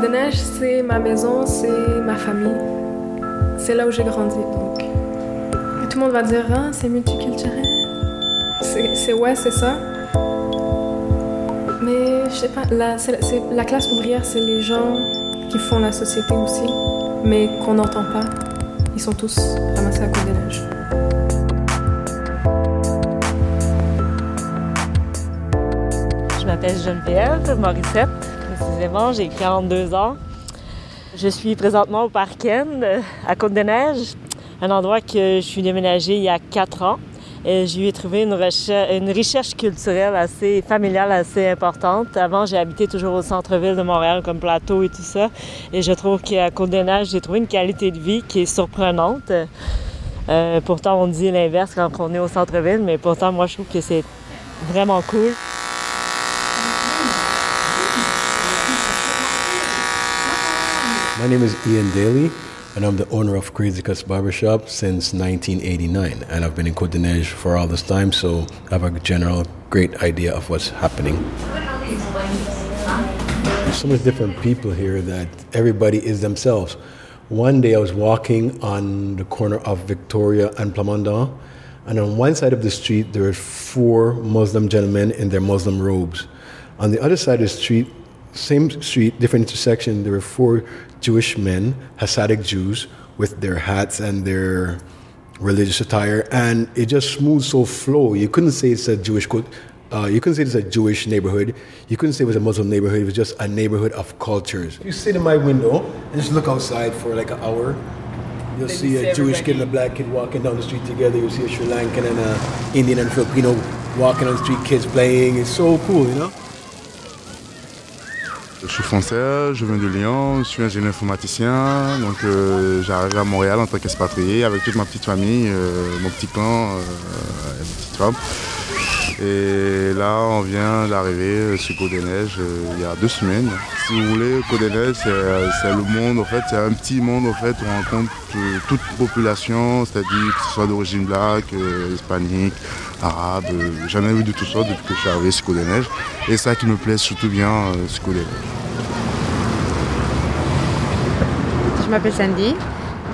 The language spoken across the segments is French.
Côte-des-Neiges, c'est ma maison, c'est ma famille. C'est là où j'ai grandi, donc. tout le monde va dire, ah, c'est multiculturel. C'est ouais, c'est ça. Mais je sais pas, la, la classe ouvrière, c'est les gens qui font la société aussi, mais qu'on n'entend pas. Ils sont tous ramassés à Côte-des-Neiges. Je m'appelle Geneviève Morissette, j'ai 42 ans. Je suis présentement au Parc End, à Côte-des-Neiges, un endroit que je suis déménagée il y a 4 ans. J'y ai trouvé une recherche, une recherche culturelle assez familiale, assez importante. Avant, j'ai habité toujours au centre-ville de Montréal, comme Plateau et tout ça. Et je trouve qu'à Côte-des-Neiges, j'ai trouvé une qualité de vie qui est surprenante. Euh, pourtant, on dit l'inverse quand on est au centre-ville, mais pourtant, moi, je trouve que c'est vraiment cool. My name is Ian Daly. and I'm the owner of Crazy Cuts Barbershop since 1989. And I've been in Côte d'Ivoire for all this time, so I have a general great idea of what's happening. There's so many different people here that everybody is themselves. One day I was walking on the corner of Victoria and Plamondon, and on one side of the street there were four Muslim gentlemen in their Muslim robes. On the other side of the street, same street, different intersection, there were four Jewish men, Hasidic Jews, with their hats and their religious attire, and it just moved so flow. You couldn't say it's a Jewish uh, you couldn't say it's a Jewish neighborhood. You couldn't say it was a Muslim neighborhood. It was just a neighborhood of cultures. If you sit in my window and just look outside for like an hour, you'll see a Jewish kid and a black kid walking down the street together. You'll see a Sri Lankan and an Indian and Filipino walking on the street, kids playing. It's so cool, you know? Je suis français, je viens de Lyon, je suis ingénieur informaticien, donc euh, j'arrive à Montréal en tant qu'expatrié avec toute ma petite famille, euh, mon petit clan, euh, et ma petite femme. Et là, on vient d'arriver sur Côte des Neiges il y a deux semaines. Si vous voulez, Côte des Neiges, c'est le monde, en fait, c'est un petit monde en fait, où on rencontre toute population, c'est-à-dire que ce soit d'origine black, hispanique, arabe, jamais vu de tout ça depuis que je suis arrivé sur Côte des Neiges. Et ça qui me plaît surtout bien Côte des Neiges. Je m'appelle Sandy.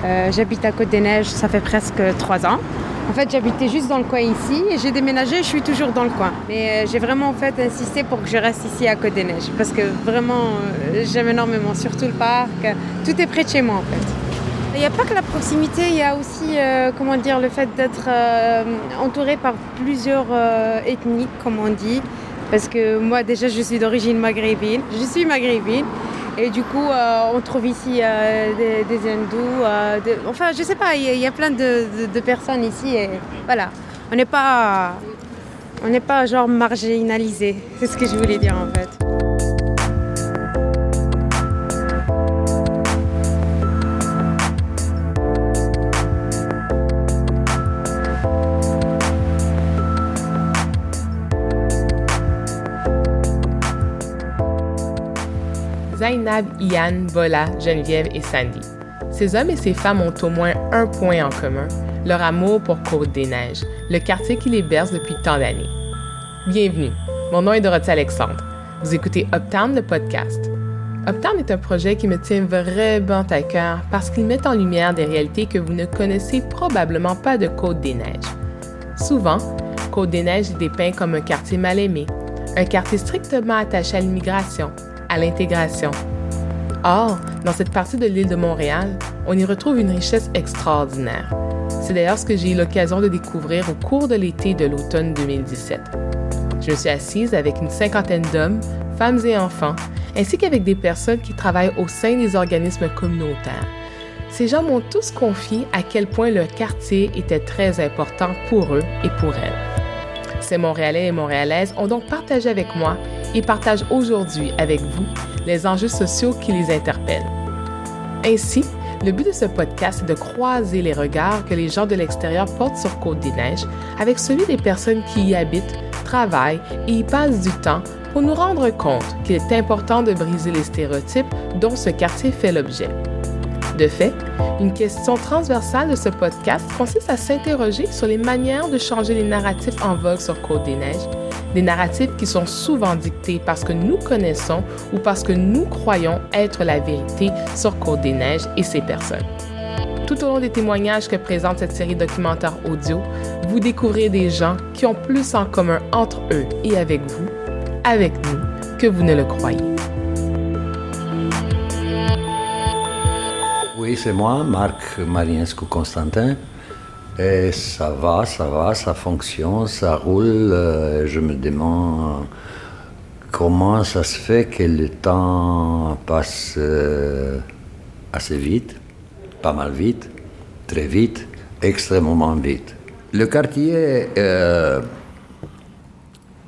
Euh, j'habite à Côte-des-Neiges, ça fait presque trois ans. En fait, j'habitais juste dans le coin ici et j'ai déménagé, je suis toujours dans le coin. Mais euh, j'ai vraiment en fait insisté pour que je reste ici à Côte-des-Neiges parce que vraiment, euh, j'aime énormément, surtout le parc. Tout est près de chez moi en fait. Il n'y a pas que la proximité, il y a aussi, comment dire, le fait d'être entouré par plusieurs ethnies, comme on dit. Parce que moi, déjà, je suis d'origine maghrébine. Je suis maghrébine. Et du coup, euh, on trouve ici euh, des, hindous. Euh, enfin, je sais pas, il y, a plein de, de, personnes ici. Et voilà, on n'est pas, on n'est pas genre marginalisé. C'est ce que je voulais dire en fait. Zainab, Ian, Bola, Geneviève et Sandy. Ces hommes et ces femmes ont au moins un point en commun, leur amour pour Côte-des-Neiges, le quartier qui les berce depuis tant d'années. Bienvenue, mon nom est Dorothée Alexandre. Vous écoutez Uptown, le podcast. Uptown est un projet qui me tient vraiment à cœur parce qu'il met en lumière des réalités que vous ne connaissez probablement pas de Côte-des-Neiges. Souvent, Côte-des-Neiges est dépeint comme un quartier mal aimé, un quartier strictement attaché à l'immigration, l'intégration. Or, dans cette partie de l'île de Montréal, on y retrouve une richesse extraordinaire. C'est d'ailleurs ce que j'ai eu l'occasion de découvrir au cours de l'été de l'automne 2017. Je me suis assise avec une cinquantaine d'hommes, femmes et enfants, ainsi qu'avec des personnes qui travaillent au sein des organismes communautaires. Ces gens m'ont tous confié à quel point leur quartier était très important pour eux et pour elles. Ces Montréalais et Montréalaises ont donc partagé avec moi et partagent aujourd'hui avec vous les enjeux sociaux qui les interpellent. Ainsi, le but de ce podcast est de croiser les regards que les gens de l'extérieur portent sur Côte-des-Neiges avec celui des personnes qui y habitent, travaillent et y passent du temps pour nous rendre compte qu'il est important de briser les stéréotypes dont ce quartier fait l'objet. De fait, une question transversale de ce podcast consiste à s'interroger sur les manières de changer les narratifs en vogue sur Côte des Neiges des narratifs qui sont souvent dictés parce que nous connaissons ou parce que nous croyons être la vérité sur Côte-des-Neiges et ses personnes. Tout au long des témoignages que présente cette série documentaire audio, vous découvrez des gens qui ont plus en commun entre eux et avec vous, avec nous, que vous ne le croyez. Oui, c'est moi, Marc Marinescu Constantin. Et ça va, ça va, ça fonctionne, ça roule. Euh, je me demande comment ça se fait que le temps passe euh, assez vite pas mal vite, très vite, extrêmement vite. Le quartier, euh,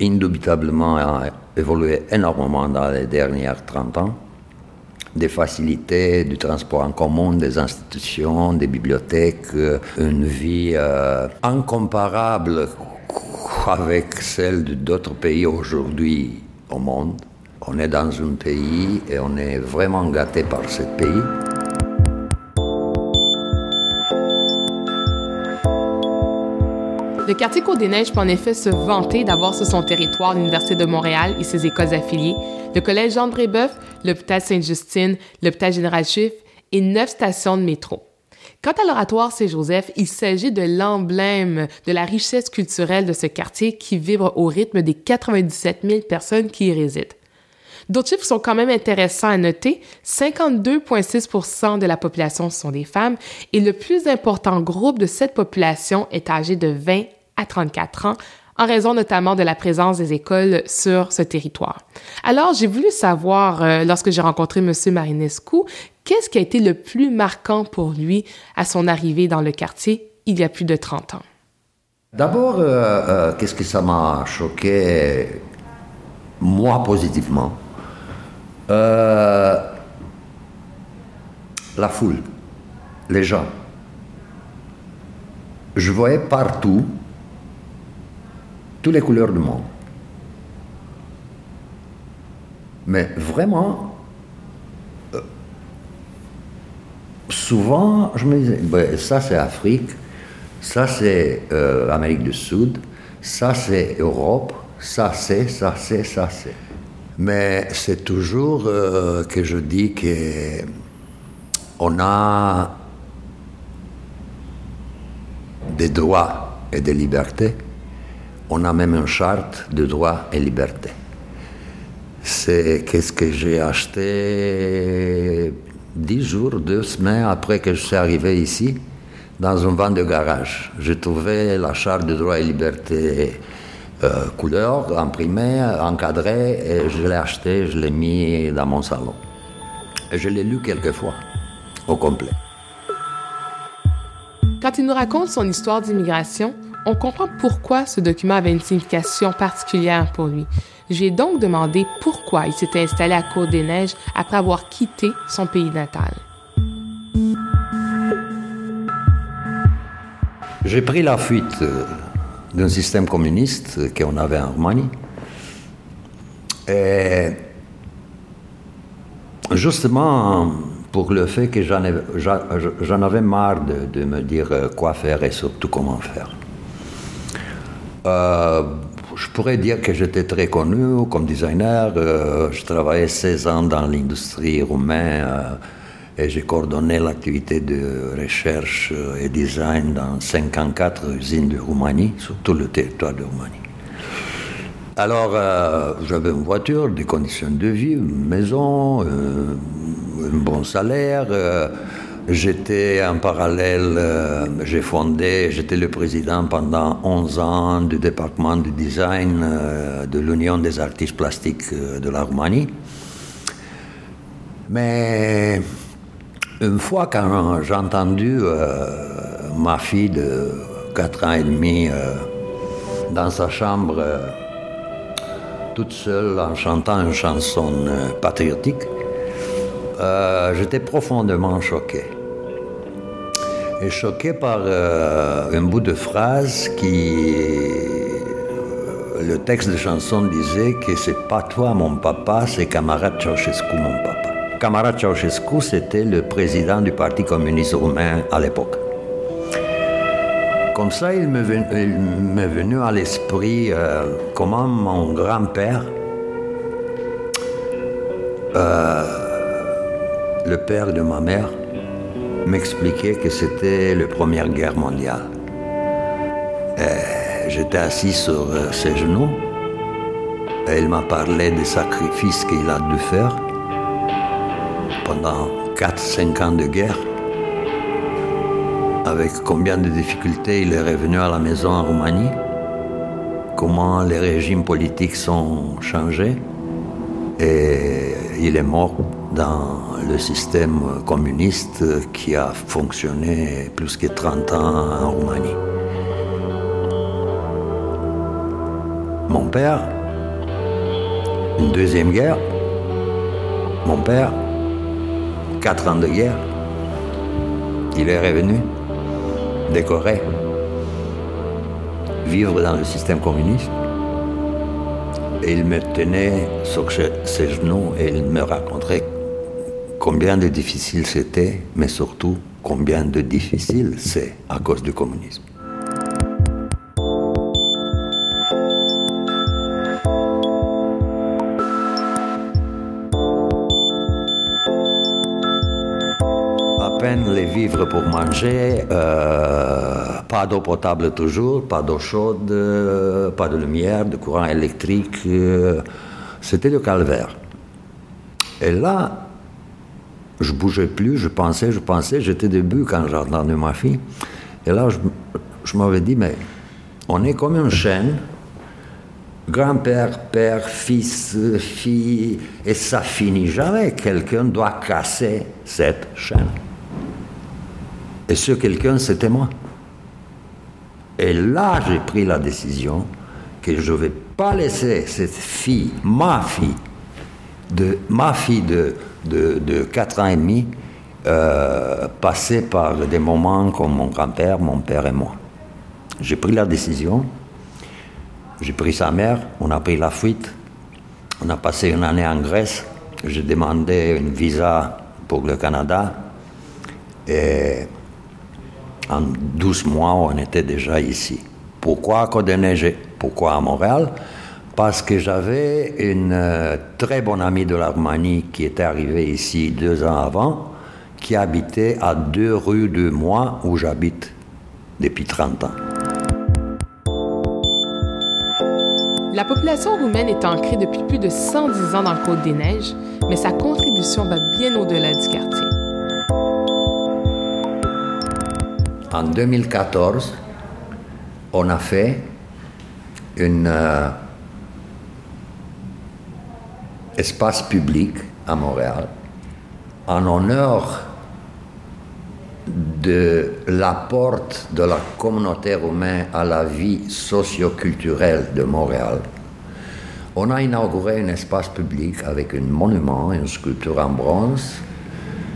indubitablement, a évolué énormément dans les dernières 30 ans. Des facilités, du transport en commun, des institutions, des bibliothèques, euh, une vie euh, incomparable avec celle d'autres pays aujourd'hui au monde. On est dans un pays et on est vraiment gâté par ce pays. Le quartier Côte-des-Neiges peut en effet se vanter d'avoir sur son territoire l'Université de Montréal et ses écoles affiliées, le Collège Jean Brébeuf, l'hôpital Sainte-Justine, l'hôpital Général Juif et neuf stations de métro. Quant à l'oratoire Saint-Joseph, il s'agit de l'emblème de la richesse culturelle de ce quartier qui vibre au rythme des 97 000 personnes qui y résident. D'autres chiffres sont quand même intéressants à noter. 52,6% de la population sont des femmes et le plus important groupe de cette population est âgé de 20 à 34 ans, en raison notamment de la présence des écoles sur ce territoire. Alors, j'ai voulu savoir, euh, lorsque j'ai rencontré M. Marinescu, qu'est-ce qui a été le plus marquant pour lui à son arrivée dans le quartier il y a plus de 30 ans? D'abord, euh, euh, qu'est-ce que ça m'a choqué, moi positivement? La foule, les gens. Je voyais partout toutes les couleurs du monde. Mais vraiment, euh, souvent, je me disais, ben, ça c'est Afrique, ça c'est euh, Amérique du Sud, ça c'est Europe, ça c'est, ça c'est, ça c'est. Mais c'est toujours euh, que je dis que on a des droits et des libertés on a même une charte de droits et libertés. C'est qu'est-ce que j'ai acheté dix jours, deux semaines après que je suis arrivé ici, dans un vent de garage. J'ai trouvé la charte de droits et libertés euh, couleur, imprimée, encadrée, et je l'ai acheté, je l'ai mis dans mon salon. Et je l'ai lu quelques fois, au complet. Quand il nous raconte son histoire d'immigration, on comprend pourquoi ce document avait une signification particulière pour lui. Je lui ai donc demandé pourquoi il s'était installé à Côte-des-Neiges après avoir quitté son pays natal. J'ai pris la fuite euh, d'un système communiste qu'on avait en Roumanie. Et justement, pour le fait que j'en avais, marre de, me dire euh, quoi faire et surtout comment faire. Euh, je pourrais dire que j'étais très connu comme designer. Euh, je travaillais 16 ans dans l'industrie roumaine euh, et j'ai coordonné l'activité de recherche et design dans 54 usines de Roumanie, sur tout le territoire de Roumanie. Alors, j'avais une voiture, des conditions de vie, une maison, un bon salaire. J'étais en parallèle, euh, j'ai fondé, j'étais le président pendant 11 ans du département du design euh, de l'Union des artistes plastiques euh, de la Roumanie. Mais une fois quand j'ai entendu ma fille de 4 ans et demi dans sa chambre, toute seule en chantant une chanson patriotique, j'étais profondément choqué et choqué par euh, un bout de phrase qui. Le texte de chanson disait que c'est pas toi mon papa, c'est camarade Ceausescu mon papa. Camarade Ceausescu, c'était le président du Parti communiste roumain à l'époque. Comme ça, il m'est venu, à l'esprit euh, comment mon grand-père, euh, le père de ma mère, m'expliquait que c'était la Première Guerre mondiale. Et J'étais assis sur euh, ses genoux et il m'a parlé des sacrifices qu'il a dû faire pendant 4-5 ans de guerre. Avec combien de difficultés il est revenu à la maison en Roumanie, comment les régimes politiques sont changés et il est mort dans le système communiste qui a fonctionné plus que 30 ans en Roumanie. Mon père, une deuxième guerre, mon père, quatre ans de guerre, il est revenu décoré, vivre dans le système communiste. Et il me tenait sur ses genoux et il me racontait combien de difficile c'était, mais surtout combien de difficile c'est à cause du communisme. Les vivres pour manger, euh, pas d'eau potable toujours, pas d'eau chaude, euh, pas de lumière, de courant électrique. euh, C'était le calvaire. Et là, je bougeais plus, je pensais, je pensais, j'étais debout quand j'ai entendu ma fille. Et là, je, m'avais dit, mais on est comme une chaîne, grand-père, père, fils, fille, et ça finit jamais. Quelqu'un doit casser cette chaîne. Et ce quelqu'un, c'était moi. Et là, j'ai pris la décision que je ne vais pas laisser cette fille, ma fille, de, ma fille de, de, de 4 ans et demi, euh, passer par des moments comme mon grand-père, mon père et moi. J'ai pris la décision, j'ai pris sa mère, on a pris la fuite, on a passé une année en Grèce, j'ai demandé un visa pour le Canada, et en 12 mois, on était déjà ici. Pourquoi à Côte-des-Neiges Pourquoi à Montréal? Parce que j'avais une euh, très bonne amie de l'Armanie qui était arrivée ici deux ans avant, qui habitait à deux rues de moi où j'habite depuis 30 ans. La population roumaine est ancrée depuis plus de 110 ans dans le Côte-des-Neiges, mais sa contribution va bien au-delà du quartier. En 2014, on a fait un euh, espace public à Montréal en honneur de l'apport de la communauté roumaine à la vie socio-culturelle de Montréal. On a inauguré un espace public avec un monument, une sculpture en bronze,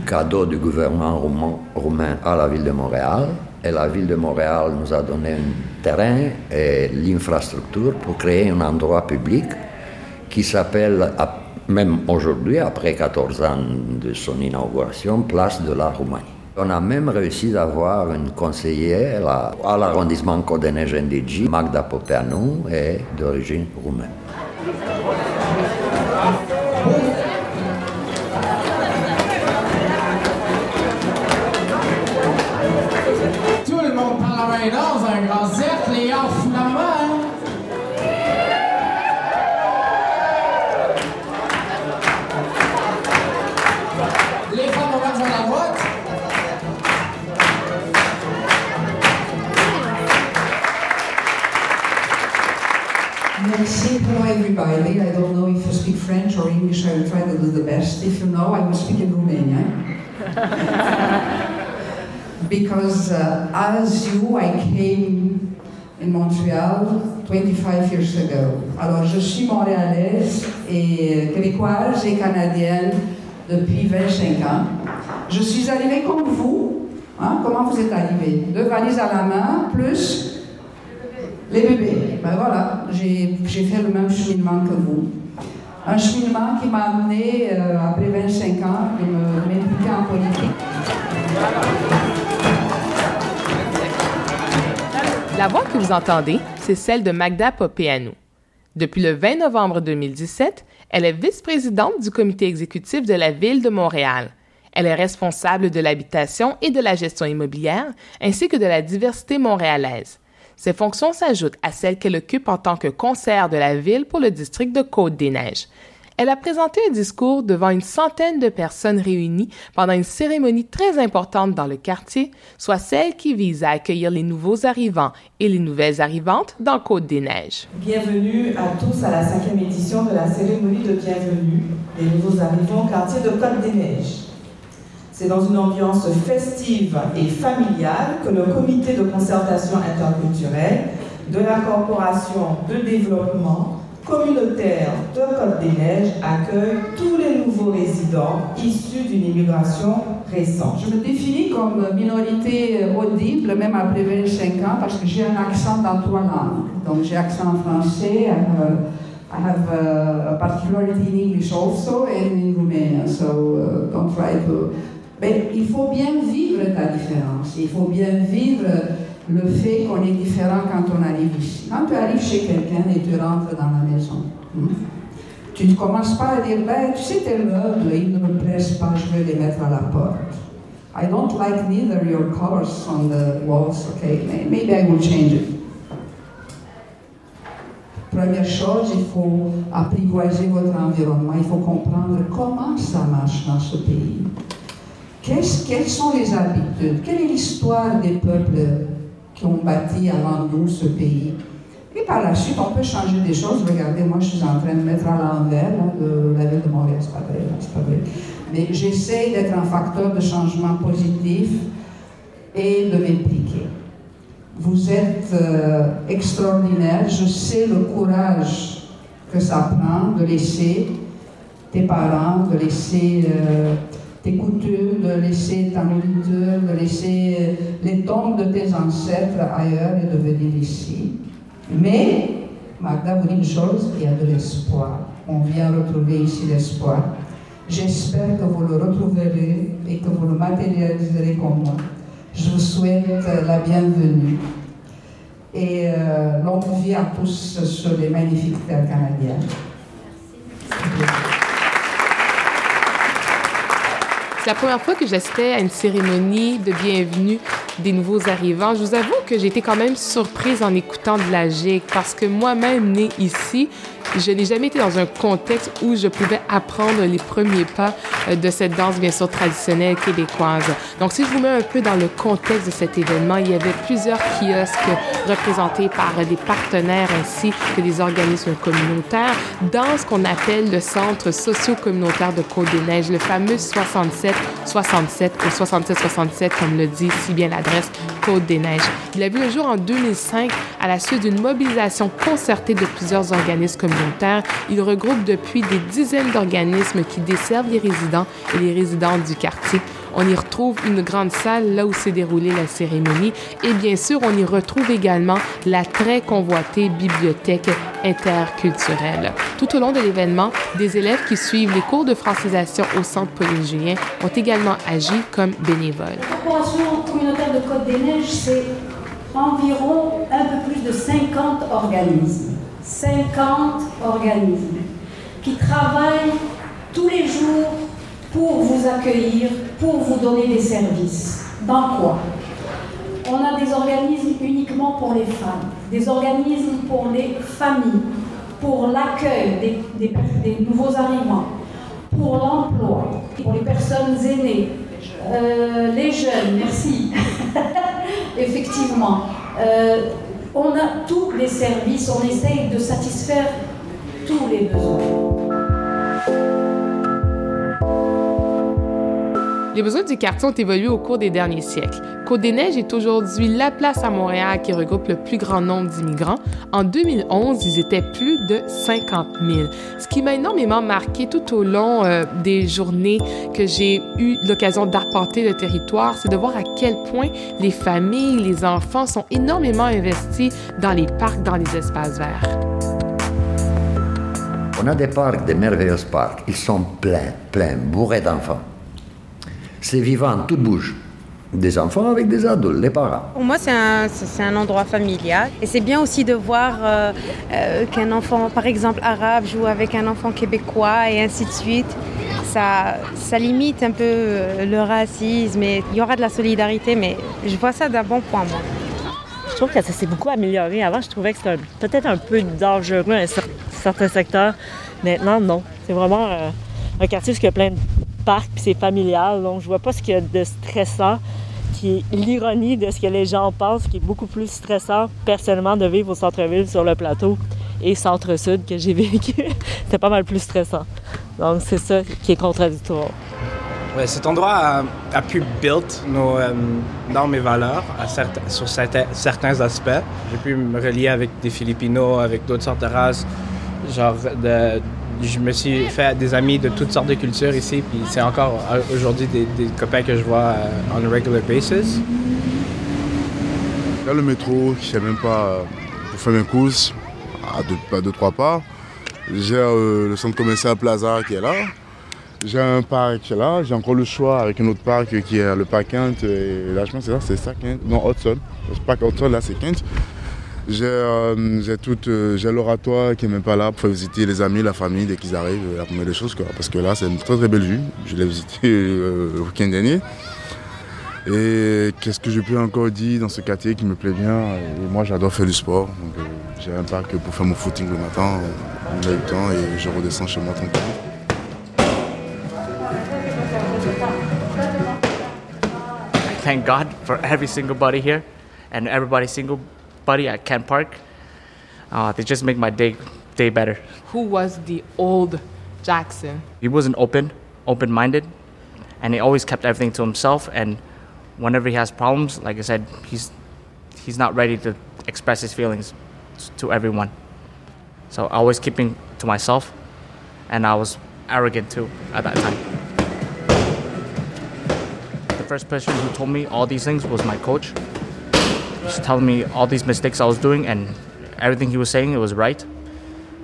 cadeau du gouvernement roumain, roumain à la ville de Montréal. Et la ville de Montréal nous a donné un terrain et l'infrastructure pour créer un endroit public qui s'appelle, ap- même aujourd'hui, après 14 ans de son inauguration, Place de la Roumanie. On a même réussi d'avoir une conseillère à l'arrondissement Côte-des-Neiges-NDG, Magda Popeanu, est d'origine roumaine. Best. If you know, I will speak in Romanian. because uh, as you, I came in Montreal 25 years ago. Alors, je suis montréalaise et québécoise et canadienne depuis 25 ans. Je suis arrivée comme vous. Hein? Comment vous êtes arrivée? Deux valises à la main, plus les bébés, ben voilà, j'ai j'ai fait le même cheminement que vous. Un cheminement qui m'a amené, euh, après 25 ans, de m'impliquer en politique. La voix que vous entendez, c'est celle de Magda Popeanou. Depuis le 20 novembre 2017, elle est vice-présidente du comité exécutif de la Ville de Montréal. Elle est responsable de l'habitation et de la gestion immobilière, ainsi que de la diversité montréalaise. Ses fonctions s'ajoutent à celles qu'elle occupe en tant que conseillère de la ville pour le district de Côte-des-Neiges. Elle a présenté un discours devant une centaine de personnes réunies pendant une cérémonie très importante dans le quartier, soit celle qui vise à accueillir les nouveaux arrivants et les nouvelles arrivantes dans Côte-des-Neiges. Bienvenue à tous à la cinquième édition de la cérémonie de bienvenue des nouveaux arrivants au quartier de Côte-des-Neiges. C'est dans une ambiance festive et familiale que le comité de concertation interculturelle de la Corporation de développement communautaire de Côte-des-Neiges accueille tous les nouveaux résidents issus d'une immigration récente. Je me définis comme minorité audible, même après 25 ans, parce que j'ai un accent dans trois langues. Donc j'ai accent français, have, I have a particularity in English also and in so uh, don't try to... Mais il faut bien vivre ta différence, il faut bien vivre le fait qu'on est différent quand on arrive ici. Quand tu arrives chez quelqu'un et tu rentres dans la maison, hmm, tu ne commences pas à dire, ben, tu sais, tes meubles, ils ne me plaisent pas, je vais les mettre à la porte. I don't like neither your colors on the walls, okay? Maybe I will change it. Première chose, il faut apprivoiser votre environnement, il faut comprendre comment ça marche dans ce pays. Quelles sont les habitudes? Quelle est l'histoire des peuples qui ont bâti avant nous ce pays? Et par la suite, on peut changer des choses. Regardez, moi, je suis en train de mettre à l'envers la ville de Montréal, c'est pas vrai, c'est pas vrai. Mais j'essaie d'être un facteur de changement positif et de m'impliquer. Vous êtes euh, extraordinaire. Je sais le courage que ça prend de laisser tes parents, de laisser euh, tes coutumes, de laisser ta nourriture, de laisser les tombes de tes ancêtres ailleurs et de venir ici. Mais, Magda vous dit une chose, il y a de l'espoir. On vient retrouver ici l'espoir. J'espère que vous le retrouverez et que vous le matérialiserez comme moi. Je vous souhaite la bienvenue et euh, longue vie à tous sur les magnifiques terres canadiennes. C'est la première fois que j'assistais à une cérémonie de bienvenue des nouveaux arrivants. Je vous avoue que été quand même surprise en écoutant de la gigue parce que moi-même née ici, je n'ai jamais été dans un contexte où je pouvais apprendre les premiers pas euh, de cette danse, bien sûr, traditionnelle québécoise. Donc, si je vous mets un peu dans le contexte de cet événement, il y avait plusieurs kiosques représentés par des partenaires ainsi que des organismes communautaires dans ce qu'on appelle le centre socio-communautaire de Côte-des-Neiges, le fameux 67 67 ou 67 67 comme le dit si bien l'adresse Côte-des-Neiges. Il a vu le jour en 2005 à la suite d'une mobilisation concertée de plusieurs organismes communautaires. Il regroupe depuis des dizaines d'organismes qui desservent les résidents et les résidentes du quartier. On y retrouve une grande salle là où s'est déroulée la cérémonie et bien sûr, on y retrouve également la très convoitée bibliothèque interculturelle. Tout au long de l'événement, des élèves qui suivent les cours de francisation au Centre Julien ont également agi comme bénévoles. La Corporation communautaire de Côte-des-Neiges, c'est environ un peu plus de 50 organismes. 50 organismes qui travaillent tous les jours pour vous accueillir, pour vous donner des services. Dans quoi? On a des organismes uniquement pour les femmes, des organismes pour les familles, pour l'accueil des, nouveaux arrivants, pour l'emploi, pour les personnes aînées, euh, les jeunes, merci. Effectivement. Euh, on a tous les services, on essaye de satisfaire tous les besoins. Les besoins du quartier ont évolué au cours des derniers siècles. Côte-des-Neiges est aujourd'hui la place à Montréal qui regroupe le plus grand nombre d'immigrants. En 2011, ils étaient plus de 50 000. Ce qui m'a énormément marqué tout au long euh, des journées que j'ai eu l'occasion d'arpenter le territoire, c'est de voir à quel point les familles, les enfants sont énormément investis dans les parcs, dans les espaces verts. On a des parcs, des merveilleux parcs. Ils sont pleins, pleins, bourrés d'enfants. C'est vivant, tout bouge. Des enfants avec des adultes, les parents. Pour moi, c'est un, c'est un endroit familial. Et c'est bien aussi de voir euh, euh, qu'un enfant, par exemple, arabe joue avec un enfant québécois et ainsi de suite. Ça, ça limite un peu euh, le racisme et il y aura de la solidarité, mais je vois ça d'un bon point, moi. Je trouve que ça s'est beaucoup amélioré. Avant, je trouvais que c'était un- peut-être un peu dangereux à certains secteurs. Maintenant, non. C'est vraiment euh, un quartier où il y a plein de parcs, puis c'est familial. Donc, je vois pas ce qu'il y a de stressant, qui est l'ironie de ce que les gens pensent, qui est beaucoup plus stressant, personnellement, de vivre au centre-ville, sur le plateau et centre-sud que j'ai vécu. C'était pas mal plus stressant. Donc, c'est ça qui est contradictoire. Ouais, cet endroit a, a pu build nos euh, normes et valeurs sur certains, certains aspects. J'ai pu me relier avec des Filipinos, avec d'autres sortes de races. Genre, de, je me suis fait des amis de toutes sortes de cultures ici, puis c'est encore euh, aujourd'hui des, copains que je vois euh, on a regular basis. Là, le métro, je sais même pas, euh, pour faire mes courses, à deux, à deux trois pas. J'ai le centre commercial Plaza qui est là. J'ai un parc qui est là. J'ai encore le choix avec un autre parc qui est le parc Kent. Là, je pense que c'est ça, c'est ça, Kent? Non, Hudson. Le parc Hudson, là, c'est Kent. J'ai euh, euh, j'ai l'oratoire qui n'est même pas là pour visiter les amis, la famille dès qu'ils arrivent, euh, la première des choses. Quoi. Parce que là, c'est une très très belle vue. Je l'ai visité euh, le week-end dernier. Et qu'est-ce que je peux encore dire dans ce quartier qui me plaît bien? Et moi, j'adore faire du sport. Donc, euh, j'ai un parc pour faire mon footing le matin, euh, le temps, et je redescends chez moi tranquille. Thank God for every single buddy here and everybody single buddy at Kent Park. Uh, they just make my day day better. Who was the old Jackson? He wasn't open, open minded, and he always kept everything to himself. And whenever he has problems, like I said, he's he's not ready to express his feelings to everyone. So always keeping to myself, and I was arrogant too at that time. The first person who told me all these things was my coach. He's telling me all these mistakes I was doing, and everything he was saying it was right.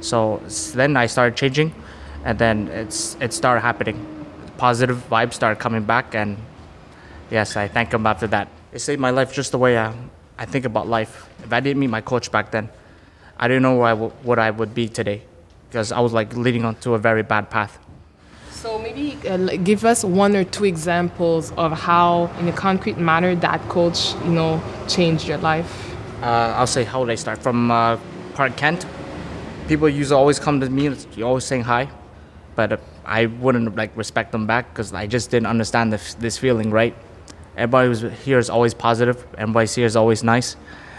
So then I started changing, and then it's it started happening. Positive vibes started coming back, and yes, I thank him after that. It saved my life just the way I, I think about life. If I didn't meet my coach back then, I didn't know where I w- what I would be today, because I was like leading onto a very bad path. So maybe uh, give us one or two examples of how, in a concrete manner, that coach, you know, changed your life. uh, I'll say how would I start from uh, Park Kent. People used to always come to me, you're always saying hi, but uh, I wouldn't like respect them back because I just didn't understand this, this feeling, right? Everybody was here is always positive, everybody here is always nice,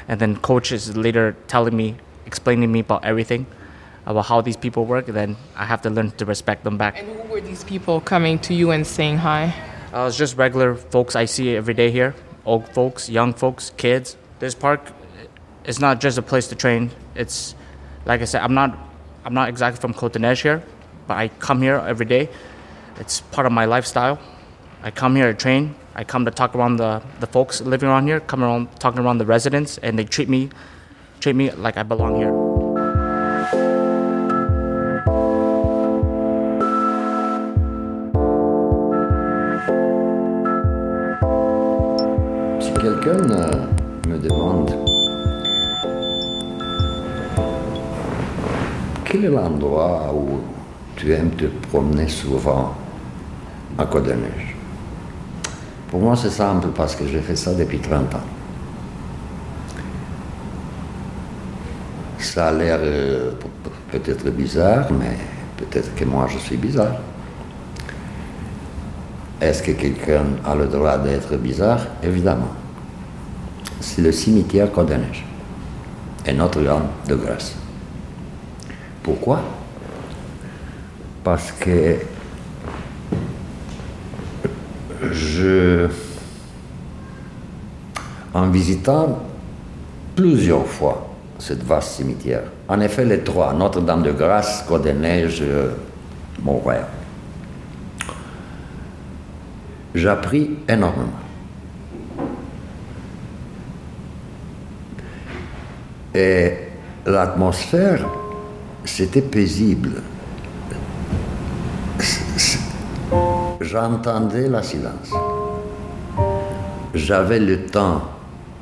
and then coach is later telling me, explaining me about everything, about how these people work. Then I have to learn to respect them back. And who were these people coming to you and saying hi? Uh, it's just regular folks I see every day here. Old folks, young folks, kids. This park is not just a place to train. It's like I said, I'm not I'm not exactly from Cotonej here, but I come here every day. It's part of my lifestyle. I come here to train. I come to talk around the, the folks living around here, come around talking around the residents, and they treat me treat me like I belong here. Euh, me demande quel est l'endroit où tu aimes te promener souvent à Côte-des-Neiges, pour moi c'est simple parce que j'ai fait ça depuis 30 ans. Ça a l'air euh, peut-être bizarre, mais peut-être que moi je suis bizarre. Est-ce que quelqu'un a le droit d'être bizarre? Évidemment. C'est le cimetière Côte-des-Neiges et Notre-Dame de Grâce. Pourquoi? Parce que je, en visitant plusieurs fois cette vaste cimetière, en effet les trois, Notre-Dame de Grâce, Côte-des-Neiges, euh, Mont-Royal, j'ai énormément. Et l'atmosphère, c'était paisible. J'entendais la silence. j'avais le temps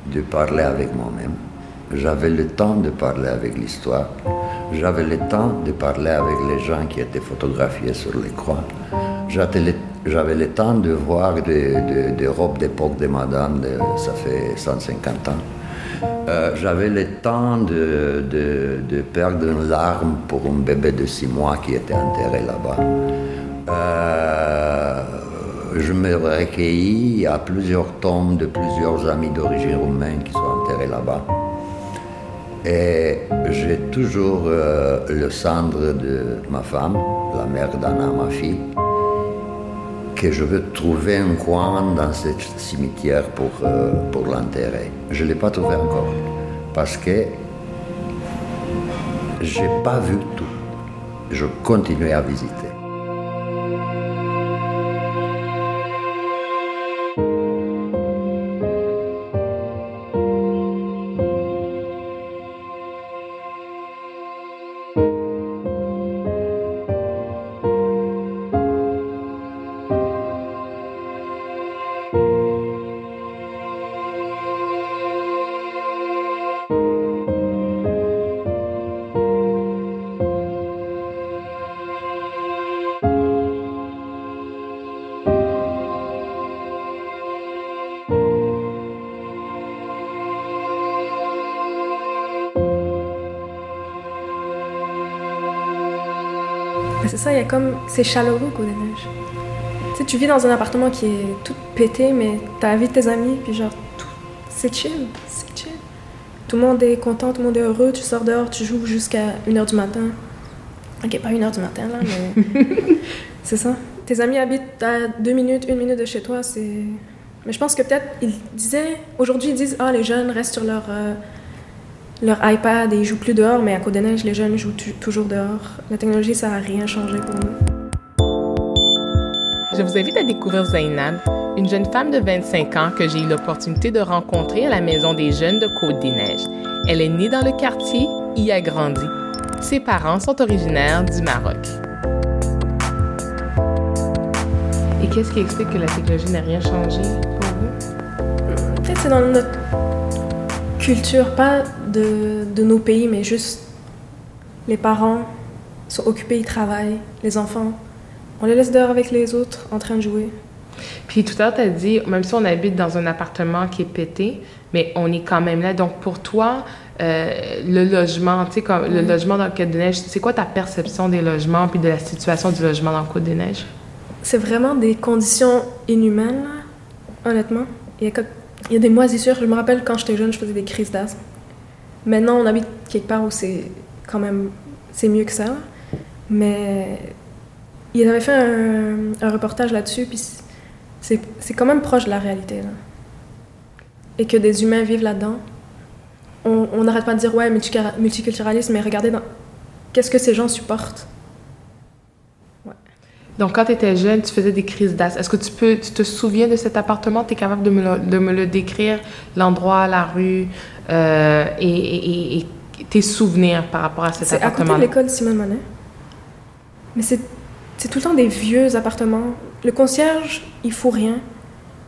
de parler avec moi-même. J'avais le temps de parler avec l'histoire. J'avais le temps de parler avec les gens qui étaient photographiés sur les croix. J'avais le temps de voir des, robes d'époque de madame, ça fait 150 ans. Euh, j'avais le temps de, de, perdre une larme pour un bébé de six mois qui était enterré là-bas. Euh, je me recueillis à plusieurs tombes de plusieurs amis d'origine roumaine qui sont enterrés là-bas. Et j'ai toujours euh, le cendre de ma femme, la mère d'Anna, ma fille, que je veux trouver un coin dans ce cimetière pour, euh, pour l'enterrer. Je ne l'ai pas trouvé encore parce que je n'ai pas vu tout. Je continue à visiter. Ça, il y a comme. C'est chaleureux, Côte des Neiges. Tu sais, tu vis dans un appartement qui est tout pété, mais t'as la vie de tes amis, puis genre, tout. C'est chill, c'est chill. Tout le monde est content, tout le monde est heureux, tu sors dehors, tu joues jusqu'à 1h du matin. Ok, pas 1h du matin, là, mais. c'est ça. Tes amis habitent à 2 minutes, 1 minute de chez toi, c'est. Mais je pense que peut-être, ils disaient. Aujourd'hui, ils disent, ah, les jeunes restent sur leur. Euh, leur iPad et ils jouent plus dehors, mais à Côte des Neiges, les jeunes jouent toujours dehors. La technologie, ça n'a rien changé pour nous. Je vous invite à découvrir Zainab, une jeune femme de 25 ans que j'ai eu l'opportunité de rencontrer à la Maison des Jeunes de Côte des Neiges. Elle est née dans le quartier, y a grandi. Ses parents sont originaires du Maroc. Et qu'est-ce qui explique que la technologie n'a rien changé pour vous? Peut-être c'est dans notre culture, pas de, de, nos pays, mais juste les parents sont occupés, ils travaillent, les enfants, on les laisse dehors avec les autres en train de jouer. Puis tout à l'heure, tu as dit, même si on habite dans un appartement qui est pété, mais on est quand même là. Donc pour toi, euh, le logement, tu sais, comme le logement dans le Côte des Neiges, c'est quoi ta perception des logements puis de la situation du logement dans le Côte des Neiges? C'est vraiment des conditions inhumaines, honnêtement. Il y, a, il y a des moisissures. Je me rappelle quand j'étais jeune, je faisais des crises d'asthme. Maintenant, on habite quelque part où c'est quand même c'est mieux que ça. Mais il avait fait un, reportage là-dessus, puis c'est quand même proche de la réalité. Et que des humains vivent là-dedans. On n'arrête pas de dire, ouais, multiculturalisme, mais regardez qu'est-ce que ces gens supportent? Donc, quand tu étais jeune, tu faisais des crises d'asthme. Est-ce que tu peux, tu te souviens de cet appartement? Tu es capable de me de me le décrire, l'endroit, la rue euh, et, tes souvenirs par rapport à cet appartement? C'est à côté de l'école Simone Monet. Mais c'est tout le temps des vieux appartements. Le concierge, il faut rien.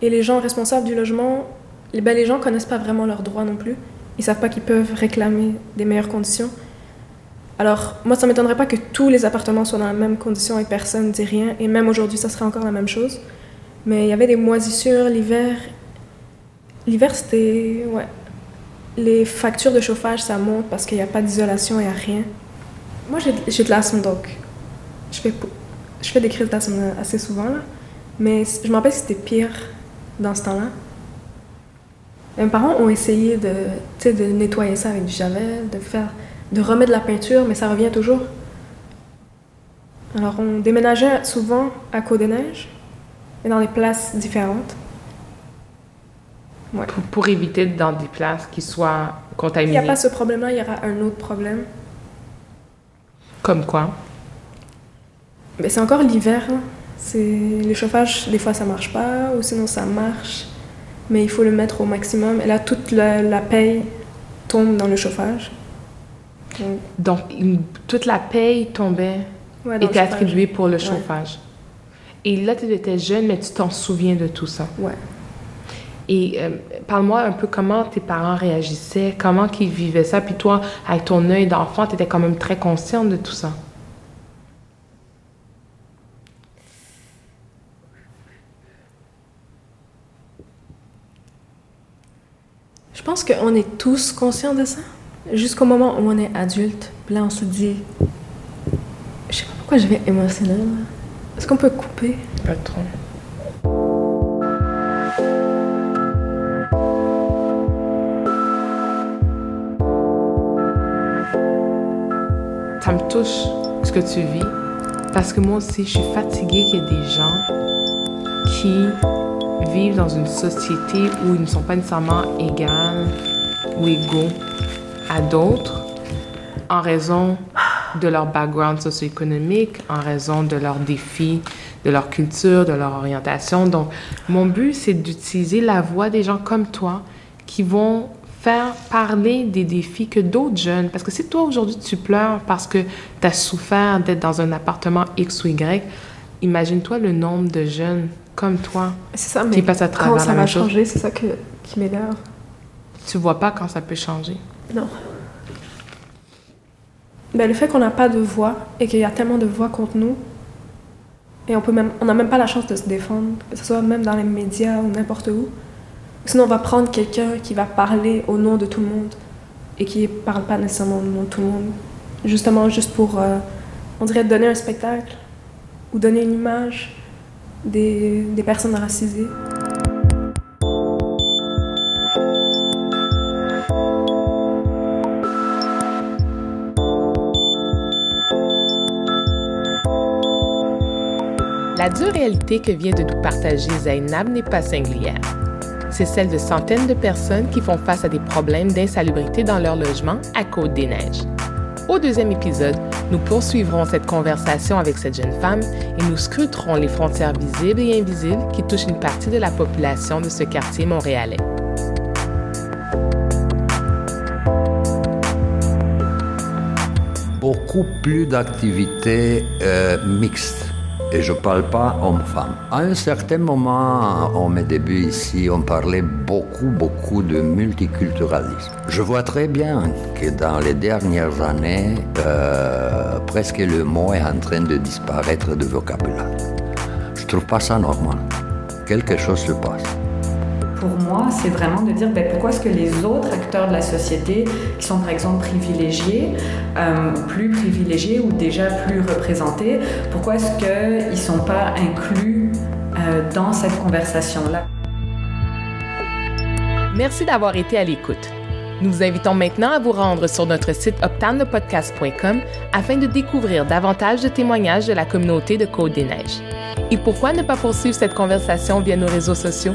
Et les gens responsables du logement, eh ben, les gens connaissent pas vraiment leurs droits non plus. Ils savent pas qu'ils peuvent réclamer des meilleures conditions. Alors, moi, ça ne m'étonnerait pas que tous les appartements soient dans la même condition et personne ne dit rien. Et même aujourd'hui, ça serait encore la même chose. Mais il y avait des moisissures l'hiver. L'hiver, c'était. Ouais. Les factures de chauffage, ça monte parce qu'il n'y a pas d'isolation, il n'y a rien. Moi, j'ai de l'asthme, donc je fais, je fais des crises d'asthme assez souvent. Là. Mais je me rappelle que c'était pire dans ce temps-là. Mes parents ont essayé de, de nettoyer ça avec du javel, de faire de remettre de la peinture, mais ça revient toujours. Alors, on déménageait souvent à Côte-des-Neiges, mais dans des places différentes. Pour, éviter dans des places qui soient contaminées. Il n'y a pas ce problème-là, il y aura un autre problème. Comme quoi? Mais c'est encore l'hiver. C'est le chauffage, des fois ça marche pas, ou sinon ça marche, mais il faut le mettre au maximum. Et là, toute la, la paye tombe dans le chauffage. Donc, toute la paye tombait, était attribuée pour le chauffage. Et là, tu étais jeune, mais tu t'en souviens de tout ça. Ouais. Et euh, parle-moi un peu comment tes parents réagissaient, comment ils vivaient ça. Puis toi, avec ton œil d'enfant, tu étais quand même très consciente de tout ça. Je pense qu'on est tous conscients de ça, jusqu'au moment où on est adulte. Puis là, on se dit, je sais pas pourquoi je vais émotionnelle. Est-ce qu'on peut couper? Pas trop. Touche ce que tu vis parce que moi aussi, je suis fatiguée qu'il y ait des gens qui vivent dans une société où ils ne sont pas nécessairement égales ou égaux à d'autres en raison de leur background socio-économique, en raison de leurs défis, de leur culture, de leur orientation. Donc, mon but, c'est d'utiliser la voix des gens comme toi qui vont faire parler des défis que d'autres jeunes, parce que si toi aujourd'hui tu pleures parce que tu as souffert d'être dans un appartement X ou Y, imagine-toi le nombre de jeunes comme toi ça, mais qui passent à travers quand ça la va même changer, c'est ça que, qui m'énerve. Tu vois pas quand ça peut changer. Non. Ben, le fait qu'on n'a pas de voix et qu'il y a tellement de voix contre nous, et on peut même, on n'a même pas la chance de se défendre, que ce soit même dans les médias ou n'importe où. Sinon, on va prendre quelqu'un qui va parler au nom de tout le monde et qui parle pas nécessairement au nom de tout le monde. Justement, juste pour, euh, on dirait, donner un spectacle ou donner une image des, des personnes racisées. La dure réalité que vient de nous partager Zainab n'est pas singulière. C'est celle de centaines de personnes qui font face à des problèmes d'insalubrité dans leur logement à Côte-des-Neiges. Au deuxième épisode, nous poursuivrons cette conversation avec cette jeune femme et nous scruterons les frontières visibles et invisibles qui touchent une partie de la population de ce quartier montréalais. Beaucoup plus d'activités euh, mixtes. Et je ne parle pas homme-femme. À un certain moment, en mes débuts ici, on parlait beaucoup, beaucoup de multiculturalisme. Je vois très bien que dans les dernières années, euh, presque le mot est en train de disparaître du vocabulaire. Je ne trouve pas ça normal. Quelque chose se passe. Pour moi, c'est vraiment de dire ben, pourquoi est-ce que les autres acteurs de la société, qui sont par exemple privilégiés, euh, plus privilégiés ou déjà plus représentés, pourquoi est-ce qu'ils ne sont pas inclus euh, dans cette conversation-là? Merci d'avoir été à l'écoute. Nous vous invitons maintenant à vous rendre sur notre site optanepodcast.com afin de découvrir davantage de témoignages de la communauté de Côte-des-Neiges. Et pourquoi ne pas poursuivre cette conversation via nos réseaux sociaux?